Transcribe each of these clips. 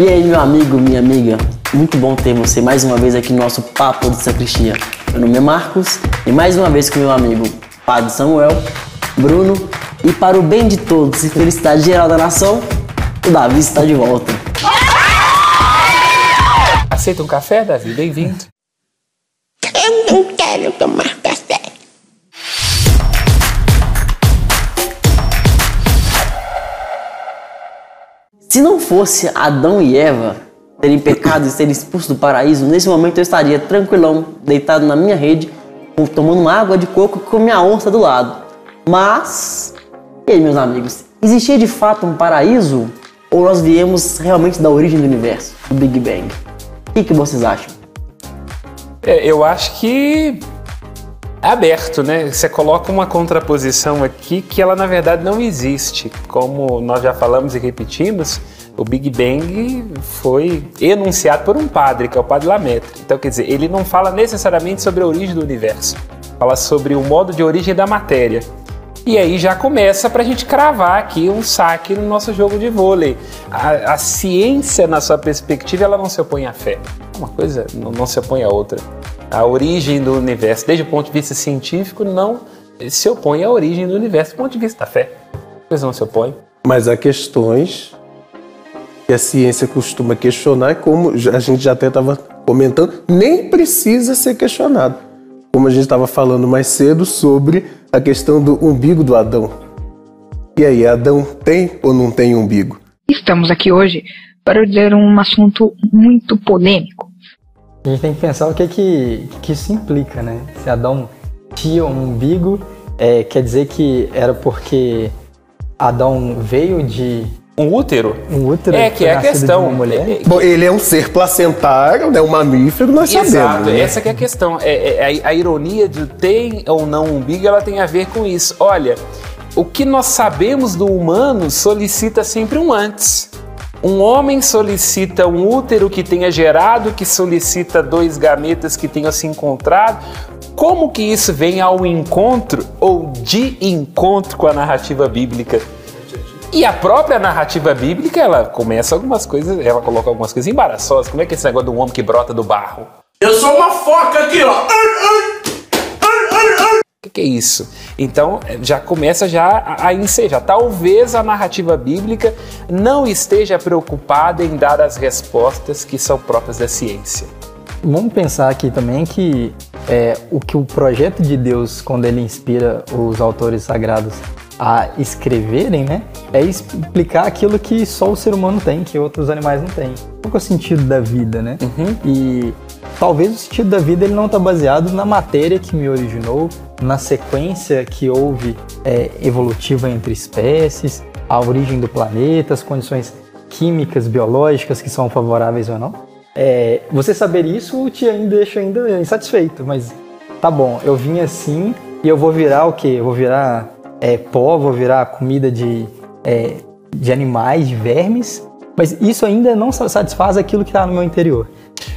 E aí, meu amigo, minha amiga, muito bom ter você mais uma vez aqui no nosso Papo de Sacristia. Meu nome é Marcos e mais uma vez com meu amigo Padre Samuel, Bruno e para o bem de todos e felicidade geral da nação, o Davi está de volta. Aceita um café, Davi? Bem-vindo. Eu não quero tomar café. Se não fosse Adão e Eva terem pecado e serem expulsos do paraíso, nesse momento eu estaria tranquilão, deitado na minha rede, tomando uma água de coco com minha onça do lado. Mas, e aí, meus amigos, existia de fato um paraíso? Ou nós viemos realmente da origem do universo, do Big Bang? O que, que vocês acham? É, eu acho que aberto, né? Você coloca uma contraposição aqui que ela na verdade não existe. Como nós já falamos e repetimos, o Big Bang foi enunciado por um padre, que é o padre Lamaitre. Então, quer dizer, ele não fala necessariamente sobre a origem do universo, fala sobre o modo de origem da matéria. E aí já começa para a gente cravar aqui um saque no nosso jogo de vôlei. A, a, ciência, na sua perspectiva, ela não se opõe à fé. Uma coisa não, não se opõe à outra. A origem do universo, desde o ponto de vista científico, não se opõe à origem do universo do ponto de vista da fé. A coisa não se opõe. Mas há questões que a ciência costuma questionar, como a gente já até estava comentando, nem precisa ser questionado. Como a gente estava falando mais cedo sobre a questão do umbigo do Adão. E aí, Adão tem ou não tem umbigo? Estamos aqui hoje para dizer um assunto muito polêmico. A gente tem que pensar o que que, que isso implica, né? Se Adão tinha um umbigo, é, quer dizer que era porque Adão veio de um útero? Um útero é que é a questão. mulher. É, Bom, ele é um ser placentário, né, um mamífero, nós Exato, sabemos. Né? essa que é a questão. É, é, a, a ironia de tem ou não umbigo, ela tem a ver com isso. Olha, o que nós sabemos do humano solicita sempre um antes. Um homem solicita um útero que tenha gerado, que solicita dois gametas que tenham se encontrado. Como que isso vem ao encontro ou de encontro com a narrativa bíblica? E a própria narrativa bíblica, ela começa algumas coisas, ela coloca algumas coisas embaraçosas. Como é que é esse negócio do homem que brota do barro? Eu sou uma foca aqui, ó. O que, que, é isso? Então já começa já a, a ensejar. Talvez a narrativa bíblica não esteja preocupada em dar as respostas que são próprias da ciência. Vamos pensar aqui também que é, o que o projeto de Deus, quando ele inspira os autores sagrados a escreverem, né, é explicar aquilo que só o ser humano tem, que outros animais não têm. Qual é o sentido da vida, né? Uhum. E talvez o sentido da vida ele não está baseado na matéria que me originou, na sequência que houve é, evolutiva entre espécies, a origem do planeta, as condições químicas, biológicas que são favoráveis ou não. É, você saber isso te ainda deixa ainda insatisfeito, mas tá bom, eu vim assim e eu vou virar o quê? Eu vou virar é, pó, vou virar comida de, é, de animais, de vermes, mas isso ainda não satisfaz aquilo que está no meu interior.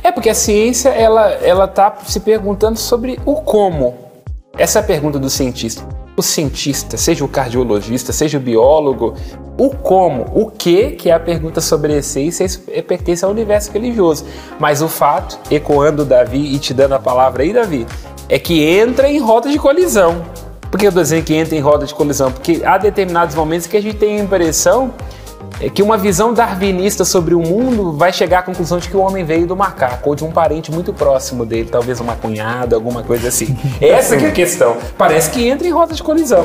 É porque a ciência ela ela está se perguntando sobre o como. Essa é a pergunta do cientista. O cientista, seja o cardiologista, seja o biólogo, o como, o que, que é a pergunta sobre essência, isso pertence ao universo religioso. Mas o fato, ecoando Davi e te dando a palavra aí, Davi, é que entra em rota de colisão. Por que eu estou que entra em roda de colisão? Porque há determinados momentos que a gente tem a impressão é que uma visão darwinista sobre o mundo vai chegar à conclusão de que o homem veio do macaco ou de um parente muito próximo dele, talvez uma cunhada, alguma coisa assim. Essa que é a questão. Parece que entra em rota de colisão.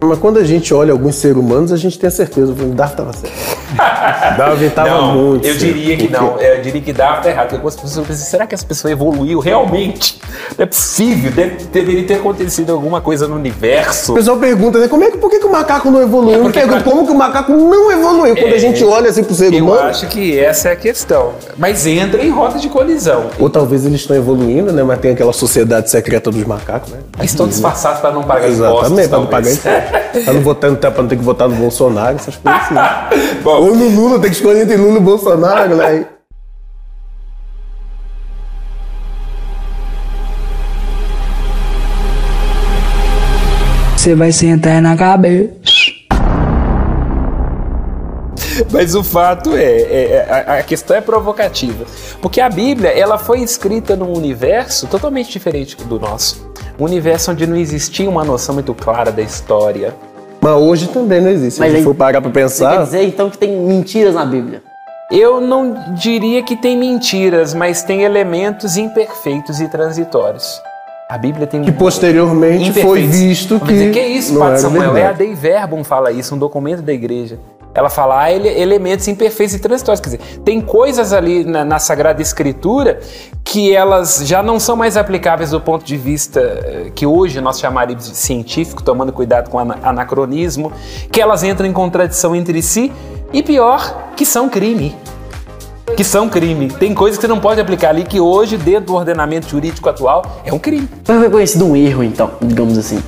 Mas quando a gente olha alguns seres humanos, a gente tem a certeza que o Darwin estava certo. Darwin estava muito Eu diria que não. Eu diria que Darwin está errado. Algumas pessoas pensam, será que essa pessoa evoluiu realmente? Não é possível. Deve, deveria ter acontecido alguma coisa no universo. O pessoal pergunta, né? Como é que, por que, que o macaco não evoluiu? É porque... Pergunto, como que o macaco não evoluiu? Quando é, a gente olha assim pro ser eu humano. Eu acho que essa é a questão. Mas entra em rota de colisão. Ou talvez eles estão evoluindo, né? Mas tem aquela sociedade secreta dos macacos, né? Mas estão disfarçados para não pagar impostos. Exatamente, para não pagar impostos. Pra não, votar, pra não ter que votar no Bolsonaro, essas coisas assim. Bom, Ou no Lula, tem que escolher entre Lula e Bolsonaro, né? Você vai sentar na cabeça. Mas o fato é, é- é- a, a questão é provocativa. Porque a Bíblia, ela foi escrita num universo totalmente diferente do nosso. Um universo onde não existia uma noção muito clara da história. Mas hoje também não existe. Se Mas a gente aí- for parar pra Você quer pensar, dizer então que tem mentiras na Bíblia? Eu não diria que tem mentiras, mas tem elementos imperfeitos e transitórios. A Bíblia tem que posteriormente foi visto Vamos que dizer, que isso, não Padre Samuel? É a. Dei Verbum fala isso, um documento da igreja. Ela fala ah, ele- elementos imperfeitos e transitórios. Quer dizer, tem coisas ali na, na Sagrada Escritura que elas já não são mais aplicáveis do ponto de vista eh, que hoje nós chamaríamos de científico, tomando cuidado com anacronismo, que elas entram em contradição entre si e pior, que são crime que são crime. Tem coisas que você não pode aplicar ali que hoje, dentro do ordenamento jurídico atual, é um crime. Foi reconhecido um erro, então, digamos assim.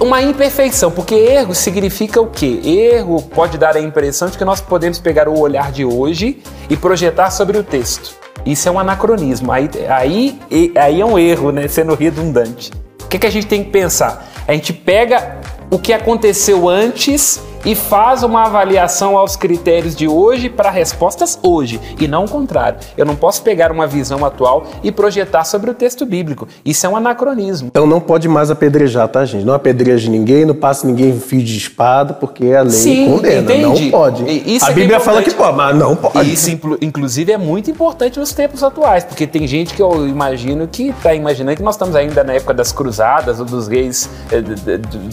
Uma imperfeição, porque erro significa o quê? Erro pode dar a impressão de que nós podemos pegar o olhar de hoje e projetar sobre o texto. Isso é um anacronismo. Aí, aí, aí é um erro, né? Sendo redundante. O que, que a gente tem que pensar? A gente pega o que aconteceu antes e faz uma avaliação aos critérios de hoje para respostas hoje, e não o contrário. Eu não posso pegar uma visão atual e projetar sobre o texto bíblico. Isso é um anacronismo. Então não pode mais apedrejar, tá, gente? Não apedreje ninguém, não passe ninguém fio de espada, porque a lei Sim, condena. entende? Não pode. Isso a é que é Bíblia fala que pode, mas não pode. Isso, inclu- inclusive, é muito importante nos tempos atuais, porque tem gente que eu imagino que está imaginando que nós estamos ainda na época das cruzadas ou dos reis eh,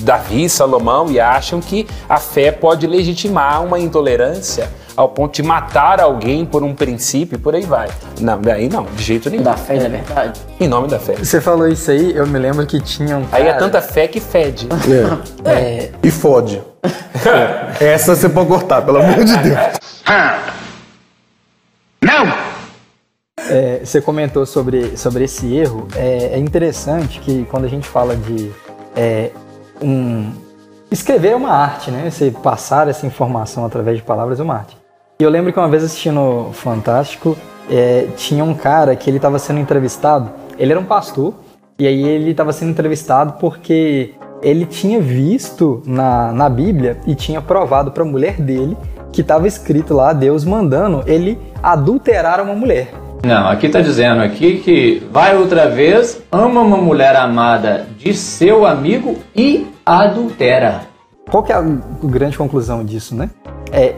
Davi, Salomão, e acham que a fé pode legitimar uma intolerância ao ponto de matar alguém por um princípio e por aí vai. Não, daí não, de jeito nenhum. Da fé e da verdade. Em nome da fé. Você falou isso aí, eu me lembro que tinha um cara... Aí é tanta fé que fede. É. E fode. Essa você pode cortar, pelo amor de Deus. É, você comentou sobre, sobre esse erro. É, é interessante que quando a gente fala de é, um escrever é uma arte, né? Você passar essa informação através de palavras é uma arte. E eu lembro que uma vez assistindo Fantástico, é, tinha um cara que ele estava sendo entrevistado. Ele era um pastor e aí ele estava sendo entrevistado porque ele tinha visto na, na Bíblia e tinha provado para a mulher dele que estava escrito lá Deus mandando ele adulterar uma mulher. Não, aqui tá dizendo aqui que vai outra vez, ama uma mulher amada de seu amigo e adultera. Qual que é a grande conclusão disso, né? É,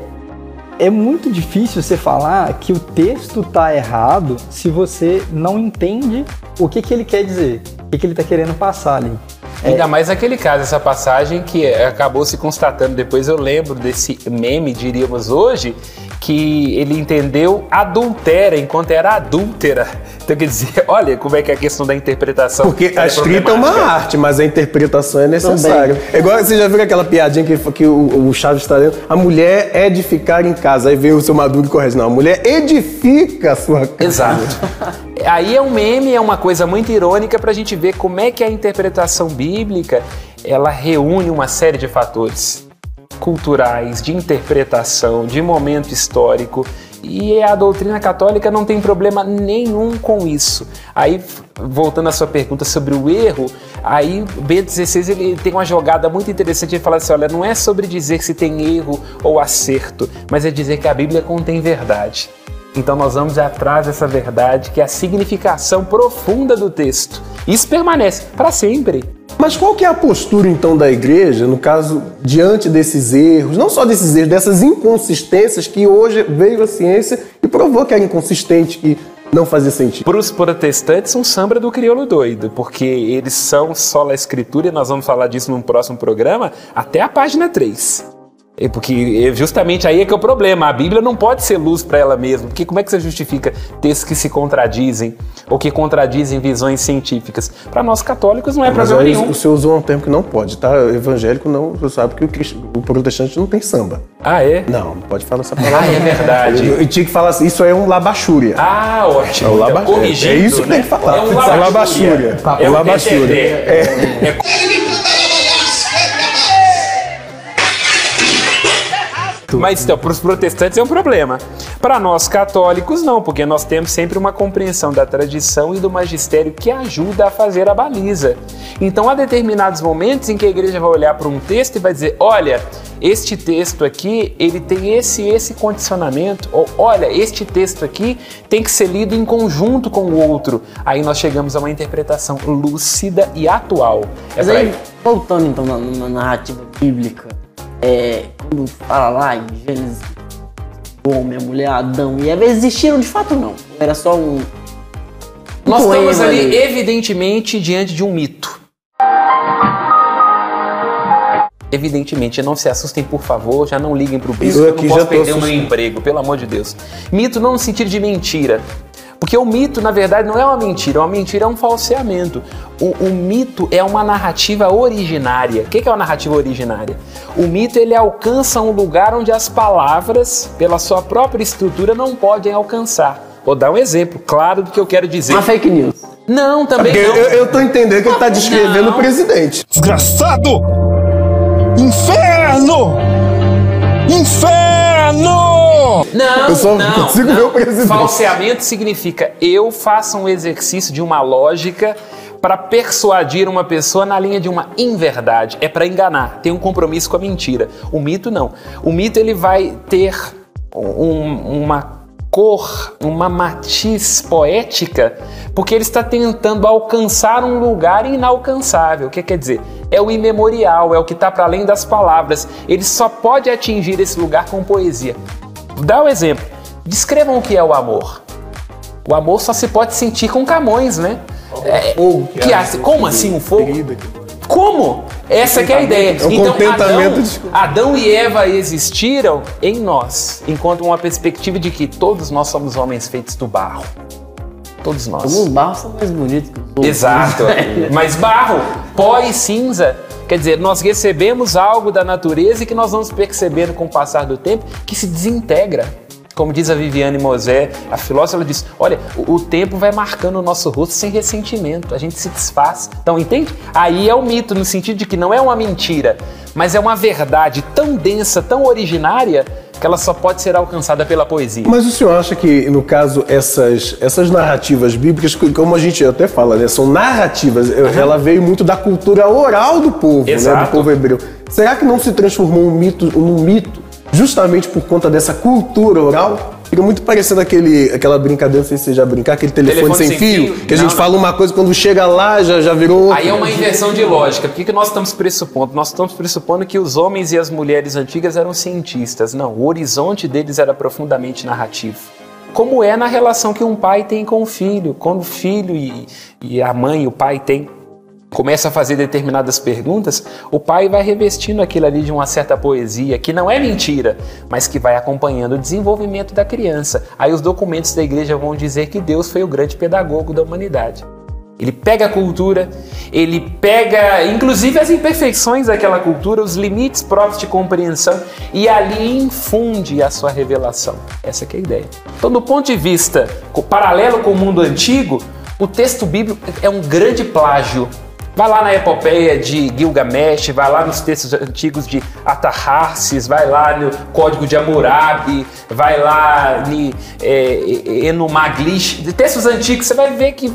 é muito difícil você falar que o texto tá errado se você não entende o que, que ele quer dizer, o que, que ele tá querendo passar ali. Ainda mais naquele caso, essa passagem que acabou se constatando depois, eu lembro desse meme, diríamos hoje, que ele entendeu adultera enquanto era adúltera. Então quer dizer, olha como é que é a questão da interpretação. Porque a escrita é uma arte, mas a interpretação é necessária. É igual você já viu aquela piadinha que, que o, o Chaves está dizendo? A mulher é de ficar em casa. Aí vem o seu Maduro e corrige. Não, a mulher edifica a sua casa. Exato. Aí é um meme, é uma coisa muito irônica para a gente ver como é que a interpretação bíblica ela reúne uma série de fatores culturais, de interpretação, de momento histórico. E a doutrina católica não tem problema nenhum com isso. Aí, voltando à sua pergunta sobre o erro, aí Bento XVI ele tem uma jogada muito interessante. Ele fala assim: olha, não é sobre dizer se tem erro ou acerto, mas é dizer que a Bíblia contém verdade. Então nós vamos atrás dessa verdade, que é a significação profunda do texto. Isso permanece para sempre. Mas qual que é a postura então da igreja, no caso, diante desses erros, não só desses erros, dessas inconsistências que hoje veio a ciência e provou que era inconsistente, que não fazia sentido? Para os protestantes, um samba do crioulo doido, porque eles são só a escritura, e nós vamos falar disso num próximo programa, até a página 3. É Porque justamente aí é que é o problema. A Bíblia não pode ser luz para ela mesma. Porque como é que você justifica textos que se contradizem ou que contradizem visões científicas? Para nós católicos não é Mas problema aí nenhum. o senhor usou um termo que não pode, tá? O evangélico não, você sabe que o, o protestante não tem samba. Ah, é? Não, não pode falar essa palavra. Ah, é verdade. Eu, eu tinha que falar assim, isso é um labachúria. Ah, ótimo. É o Então, laba- corrigindo, é isso que né? tem que falar. É um É labachúria. labachúria. É É um labachúria. reteté. É Mas então, para os protestantes é um problema. Para nós católicos, não, porque nós temos sempre uma compreensão da tradição e do magistério que ajuda a fazer a baliza. Então, há determinados momentos em que a igreja vai olhar para um texto e vai dizer: olha, este texto aqui, ele tem esse esse condicionamento, ou olha, este texto aqui tem que ser lido em conjunto com o outro. Aí nós chegamos a uma interpretação lúcida e atual. É Mas aí, voltando então na, na narrativa bíblica, é, quando fala lá em Gênesis, o homem, a mulher, Adão e Eva existiram de fato ou não? Era só um. Nós um estamos poema ali, evidentemente, diante de um mito. Evidentemente, não se assustem, por favor, já não liguem pro bispo, Eu eu aqui não posso perder o meu emprego, pelo amor de Deus. Mito não no sentido de mentira. Porque o mito, na verdade, não é uma mentira, uma mentira é um falseamento. O, o mito é uma narrativa originária. O que é uma narrativa originária? O mito ele alcança um lugar onde as palavras, pela sua própria estrutura, não podem alcançar. Vou dar um exemplo claro do que eu quero dizer. Uma fake news. Não, também Porque eu, não. eu, eu tô entendendo que ele tá descrevendo Não. o presidente. Desgraçado! Inferno! Inferno! Não, Eu só não, consigo não. ver o presidente. Falseamento significa eu faço um exercício de uma lógica para persuadir uma pessoa na linha de uma inverdade. É para enganar, tem um compromisso com a mentira. O mito não. O mito ele vai ter um- uma cor, uma matiz poética, porque ele está tentando alcançar um lugar inalcançável. O que quer dizer? É o imemorial, é o que está para além das palavras. Ele só pode atingir esse lugar com poesia. Dá um exemplo. Descrevam o que é o amor. O amor só se pode sentir com Camões, né? É, que há- como assim um fogo? Como? Essa que é a ideia. É um então, contentamento Adão, de- Adão e Eva existiram em nós, enquanto uma perspectiva de que todos nós somos homens feitos do barro. Todos nós. Alguns barros são mais bonitos que os outros. Exato. Mas barro, pó e cinza. Quer dizer, nós recebemos algo da natureza e que nós vamos percebendo com o passar do tempo que se desintegra. Como diz a Viviane Mosé, a filósofa, ela diz: olha, o, o tempo vai marcando o nosso rosto sem ressentimento, a gente se desfaz. Então, entende? Aí é o mito, no sentido de que não é uma mentira, mas é uma verdade tão densa, tão originária, que ela só pode ser alcançada pela poesia. Mas o senhor acha que, no caso, essas, essas narrativas bíblicas, como a gente até fala, né, são narrativas, ela veio muito da cultura oral do povo, né, do povo hebreu. Será que não se transformou um mito num mito justamente por conta dessa cultura oral? Fica muito parecendo aquele, aquela brincadeira, não sei se você já brincar, aquele telefone, Telefone sem, sem fio, fio? que a Não, gente não. fala uma coisa, quando chega lá já, já virou. Aí é uma inversão de lógica. O que, que nós estamos pressupondo? Nós estamos pressupondo que os homens e as mulheres antigas eram cientistas. Não, o horizonte deles era profundamente narrativo. Como é na relação que um pai tem com o filho. Quando o filho e, e a mãe e o pai têm começa a fazer determinadas perguntas, o pai vai revestindo aquilo ali de uma certa poesia, que não é mentira, mas que vai acompanhando o desenvolvimento da criança. Aí os documentos da igreja vão dizer que Deus foi o grande pedagogo da humanidade. Ele pega a cultura, ele pega inclusive as imperfeições daquela cultura, os limites próprios de compreensão e ali infunde a sua revelação. Essa é a ideia. Então, do ponto de vista paralelo com o mundo antigo, o texto bíblico é um grande plágio. Vai lá na epopeia de Gilgamesh, vai lá nos textos antigos de Atarhasis, vai lá no Código de Hammurabi, vai lá em é, Enumaglish, de textos antigos, você vai ver que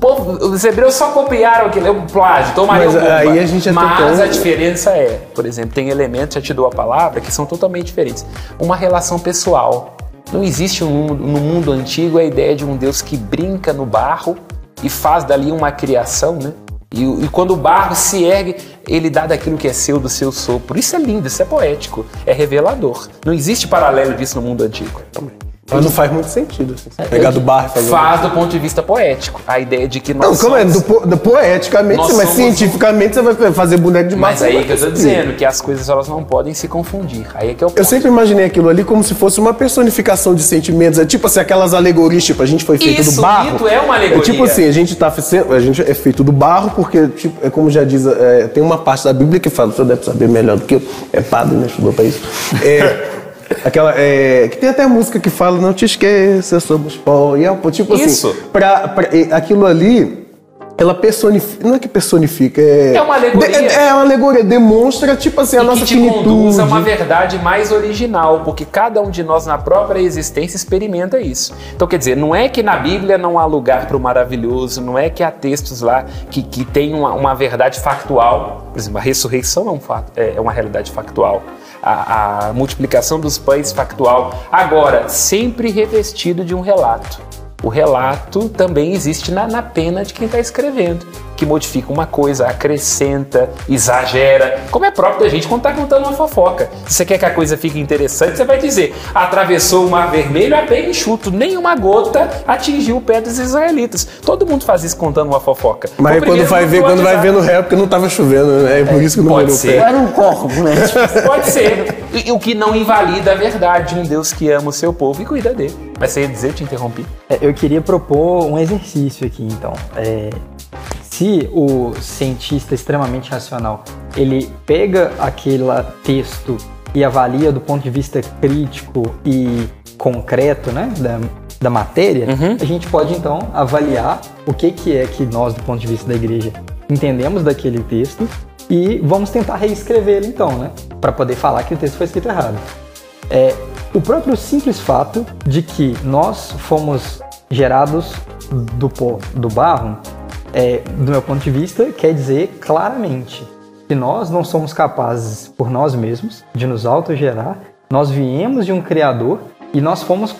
pô, os hebreus só copiaram aquilo, é um plágio, tomaram Mas aí a gente tem Mas a diferença é, por exemplo, tem elementos, já te dou a palavra, que são totalmente diferentes. Uma relação pessoal. Não existe mundo- no mundo antigo a ideia de um Deus que brinca no barro e faz dali uma criação, né? E, e quando o barro se ergue, ele dá daquilo que é seu, do seu sopro. Isso é lindo, isso é poético, é revelador. Não existe paralelo disso no mundo antigo. Mas não faz muito sentido. Assim, pegar do barro e fazer. Faz do ponto de vista poético. A ideia de que nós Não, como é? somos- Do, po- do poeticamente, mas somos- cientificamente você vai fazer boneco de barro. Mas aí que eu tô dizendo, que as coisas elas não podem se confundir. Aí é que é o Eu ponto. sempre imaginei aquilo ali como se fosse uma personificação de sentimentos. É tipo assim, aquelas alegorias, tipo, a gente foi feito Isso, do barro. mito é uma alegoria. É tipo assim, a gente, tá, a gente é feito do barro porque, tipo, é como já diz, é, tem uma parte da Bíblia que fala, o senhor deve saber melhor do que eu, é padre, né, estudou pra isso. É, aquela, é, que tem até música que fala, não te esqueça, somos pó. E é, um- tipo Isso. assim, pra, pra- e aquilo ali ela personifica. Não é que personifica, é. É uma alegoria. de- É, é uma alegoria, demonstra, tipo assim, a e nossa que te conduz finitude. a uma verdade mais original, porque cada um de nós na própria existência experimenta isso. Então, quer dizer, não é que na Bíblia não há lugar para o maravilhoso, não é que há textos lá que, que tem uma, uma verdade factual. Por exemplo, a ressurreição é, um fato, é é uma realidade factual. A, a multiplicação dos pães factual. Agora, sempre revestido de um relato. O relato também existe na, na pena de quem está escrevendo, que modifica uma coisa, acrescenta, exagera, como é próprio da gente quando está contando uma fofoca. Se você quer que a coisa fique interessante, você vai dizer: atravessou o mar vermelho a pé enxuto, nenhuma gota atingiu o pé dos israelitas. Todo mundo faz isso contando uma fofoca. Mas aí quando vai ver, do quando vai ver no réu, porque não tava chovendo, né? É por isso que não pode ser. pé. Era um corpo, né? Pode ser. E, o que não invalida a verdade de um Deus que ama o seu povo e cuida dele. Mas você ia dizer, eu te interrompi. É, Eu queria propor um exercício aqui, então. É, se o cientista extremamente racional ele pega aquele texto e avalia do ponto de vista crítico e concreto, né, da, da matéria, a gente pode então avaliar o que que é que nós, do ponto de vista da igreja, entendemos daquele texto e vamos tentar reescrever ele então, né, para poder falar que o texto foi escrito errado. É, o próprio simples fato de que nós fomos gerados do pó, do barro, é, do meu ponto de vista, quer dizer claramente que nós não somos capazes por nós mesmos de nos autogerar, nós viemos de um Criador e nós fomos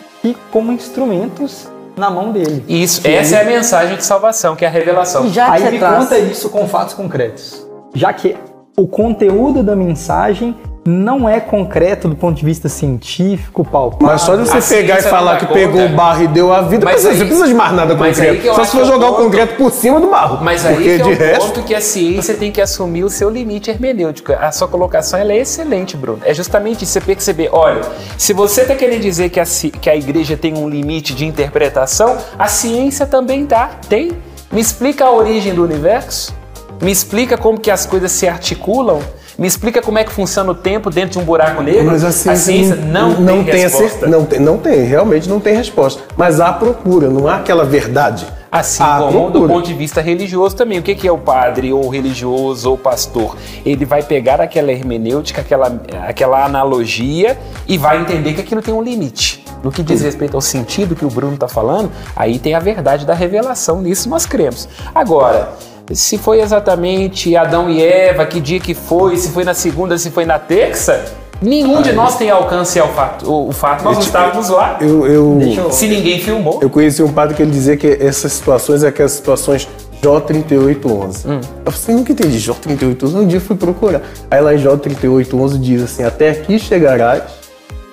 como instrumentos na mão dele. Isso, Que essa ele- é a mensagem de salvação, que é a revelação. E já Aí me traz- conta isso com fatos concretos. Já que o conteúdo da mensagem não é concreto do ponto de vista científico, palpável. Mas só de você A pegar e falar que dá pegou conta. o barro e deu a vida, Mas você aí- não precisa de mais nada concreto. Só se for é jogar o ponto- concreto por cima do barro. Mas aí Porque que é de o resto. ponto que a ciência tem que assumir o seu limite hermenêutico. A sua colocação ela é excelente, Bruno. É justamente isso, você perceber, olha, se você está querendo dizer que a, que a igreja tem um limite de interpretação, a ciência também tá, tem. Me explica a origem do universo, me explica como que as coisas se articulam, me explica como é que funciona o tempo dentro de um buraco negro. Mas a ciência, não, não tem, tem, a resposta. não tem, não tem, realmente não tem resposta. Mas há procura, não há aquela verdade. Assim como do procura. ponto de vista religioso também. O que que é o padre, ou religioso, ou pastor? Ele vai pegar aquela hermenêutica, aquela, aquela analogia e vai entender que aquilo tem um limite. No que diz respeito ao sentido que o Bruno está falando, aí tem a verdade da revelação, nisso nós cremos. Agora, se foi exatamente Adão e Eva, que dia que foi, se foi na segunda, se foi na terça, nenhum de nós tem alcance ao fato. O, o fato, nós não estávamos lá. Eu, eu, eu- Se ninguém filmou. eu conheci um padre que ele dizia que essas situações é aquelas situações J3811. Hum. Eu falei, nunca entendi J3811. Um dia eu fui procurar. Aí lá em J3811 diz assim: Até aqui chegarás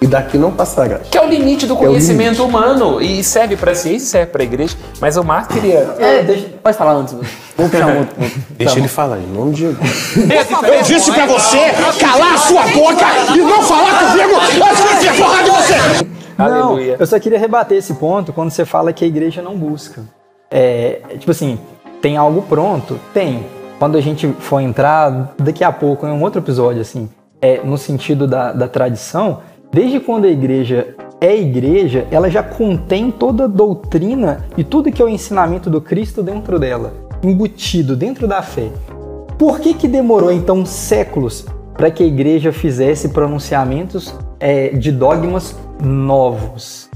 e daqui não passarás. Que é o limite do é conhecimento humano. E serve para a ciência, serve para a igreja. Mas o Marco queria. É, deixa, pode falar antes. Vou puxar um outro. outro. Deixa ele falar, em nome de Jesus. Eu disse pra você calar a sua boca e não falar comigo antes de eu enfiar porrada em você! Não, Aleluia. eu só queria rebater esse ponto quando você fala que a igreja não busca. É, tipo assim, tem algo pronto? Tem. Quando a gente for entrar daqui a pouco em um outro episódio, assim, é, no sentido da, da tradição, desde quando a igreja é igreja, ela já contém toda a doutrina e tudo que é o ensinamento do Cristo dentro dela, embutido dentro da fé. Por que, que demorou então séculos para que a igreja fizesse pronunciamentos é, de dogmas novos?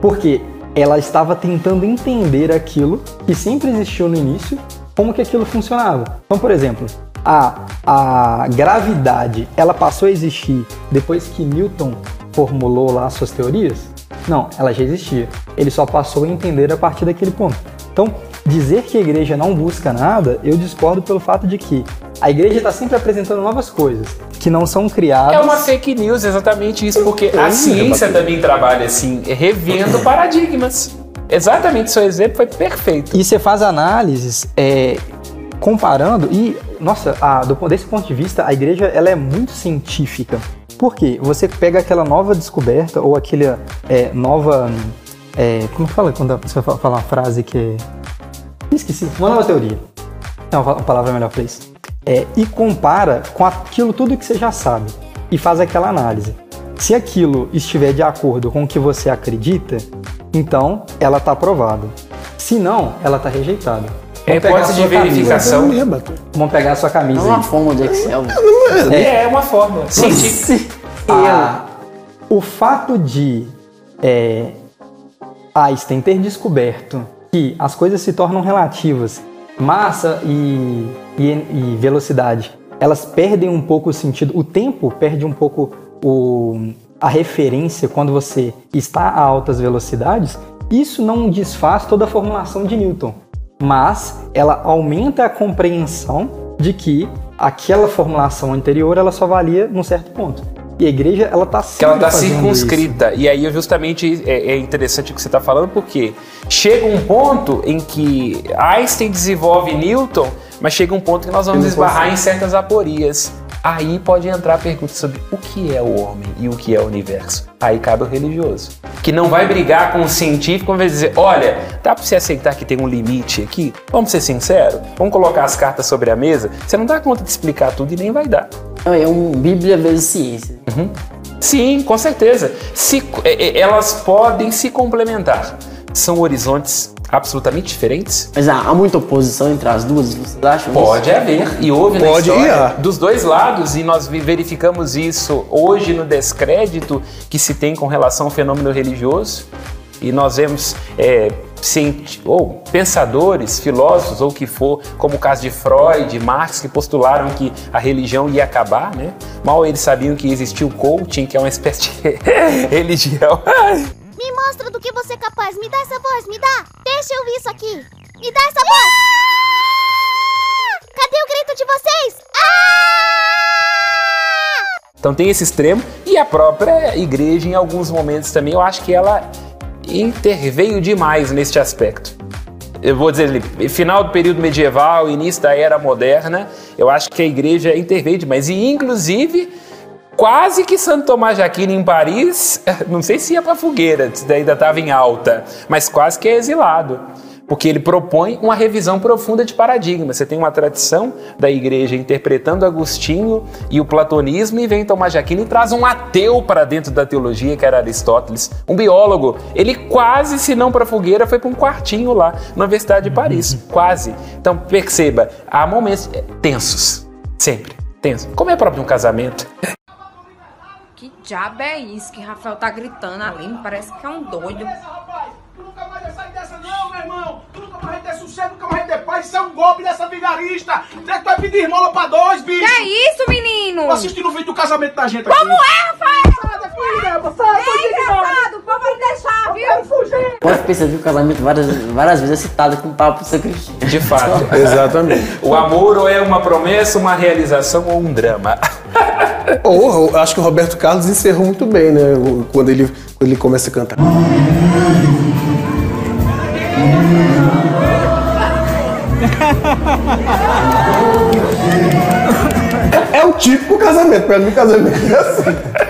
Porque ela estava tentando entender aquilo que sempre existiu no início, como que aquilo funcionava. Então, por exemplo, a, a gravidade, ela passou a existir depois que Newton formulou lá suas teorias? Não, ela já existia. Ele só passou a entender a partir daquele ponto. Então, dizer que a igreja não busca nada, eu discordo pelo fato de que a igreja está sempre apresentando novas coisas que não são criadas. É uma fake news, exatamente isso, porque a ciência também trabalha assim, revendo paradigmas. Exatamente, seu exemplo foi perfeito. E você faz análises é, comparando e, nossa, a, do, desse ponto de vista, a igreja ela é muito científica. Por quê? Você pega aquela nova descoberta ou aquela é, nova... é, como fala quando você fala uma frase que é... Esqueci. Uma nova teoria. É uma palavra melhor para isso. É, e compara com aquilo tudo que você já sabe. E faz aquela análise. Se aquilo estiver de acordo com o que você acredita, então ela está aprovada. Se não, ela está rejeitada. É hipótese de camisa. verificação. Rebateu. Vamos pegar a sua É camisa uma aí. forma de Excel. É, é uma fórmula científica. Sim. Ah, o fato de é, Einstein ter descoberto que as coisas se tornam relativas, massa e, e, e velocidade, elas perdem um pouco o sentido, o tempo perde um pouco o, a referência quando você está a altas velocidades, isso não desfaz toda a formulação de Newton, mas ela aumenta a compreensão de que aquela formulação anterior ela só valia num certo ponto. E a igreja ela está que ela está circunscrita. E aí, justamente, é, é interessante o que você está falando, porque chega um ponto em que Einstein desenvolve Newton, mas chega um ponto que nós vamos esbarrar em certas aporias. Aí pode entrar a pergunta sobre o que é o homem e o que é o universo. Aí cabe o religioso. Que não vai brigar com o científico, vai dizer, olha, dá para você aceitar que tem um limite aqui? Vamos ser sinceros? Vamos colocar as cartas sobre a mesa? Você não dá conta de explicar tudo e nem vai dar. É um Bíblia vezes ciência. Sim, com certeza. Se, é, é, elas podem se complementar. São horizontes absolutamente diferentes? Mas há, há muita oposição entre as duas, vocês acham? Pode haver, e houve na Pode e história há. dos dois lados, e nós verificamos isso hoje no descrédito que se tem com relação ao fenômeno religioso, e nós vemos é, cienti- ou pensadores, filósofos, ou o que for, como o caso de Freud, Marx, que postularam que a religião ia acabar, né? Mal eles sabiam que existia o coaching, que é uma espécie de religião. Me mostra do que você é capaz. Me dá essa voz, me dá. Deixa eu ouvir isso aqui. Me dá essa voz. Cadê o grito de vocês? Então tem esse extremo e a própria igreja em alguns momentos também eu acho que ela interveio demais neste aspecto. Eu vou dizer, final do período medieval, início da era moderna, eu acho que a igreja interveio demais. E inclusive, quase que Santo Tomás de Aquino em Paris, não sei se ia para fogueira, se ainda estava em alta, mas quase que é exilado. Porque ele propõe uma revisão profunda de paradigma. Você tem uma tradição da igreja interpretando Agostinho e o platonismo, e vem Tomás de Aquino e traz um ateu para dentro da teologia, que era Aristóteles, um biólogo. Ele quase, se não para fogueira, foi para um quartinho lá na Universidade de Paris. Quase. Então perceba, há momentos eh, tensos. Sempre. Tensos. Como é próprio um casamento. Diabo é isso que Rafael tá gritando ali? Me Parece que é um doido. Tu nunca mais vai sair dessa não, meu irmão. Tu nunca mais vai ter sucesso, nunca mais vai ter paz. Isso é um golpe dessa vigarista. Tu vai pedir esmola pra dois, bicho? Que é isso, menino? Tô assistindo o vídeo do casamento da gente Como aqui. é, Rafael? Sai daqui, sai, tô Vai deixar, Eu viu? fugir. Pode perceber que o casamento várias, várias vezes é citado como papo de sacristia. De fato. Exatamente. O amor ou é uma promessa, uma realização ou um drama. Ou eu acho que o Roberto Carlos encerrou muito bem, né? Quando ele, quando ele começa a cantar. É o típico casamento. Pra mim, casamento é assim.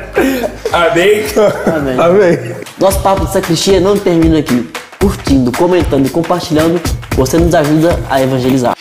Amém? Amém. Amém. Nosso papo de sacristia não termina aqui. Curtindo, comentando e compartilhando, você nos ajuda a evangelizar.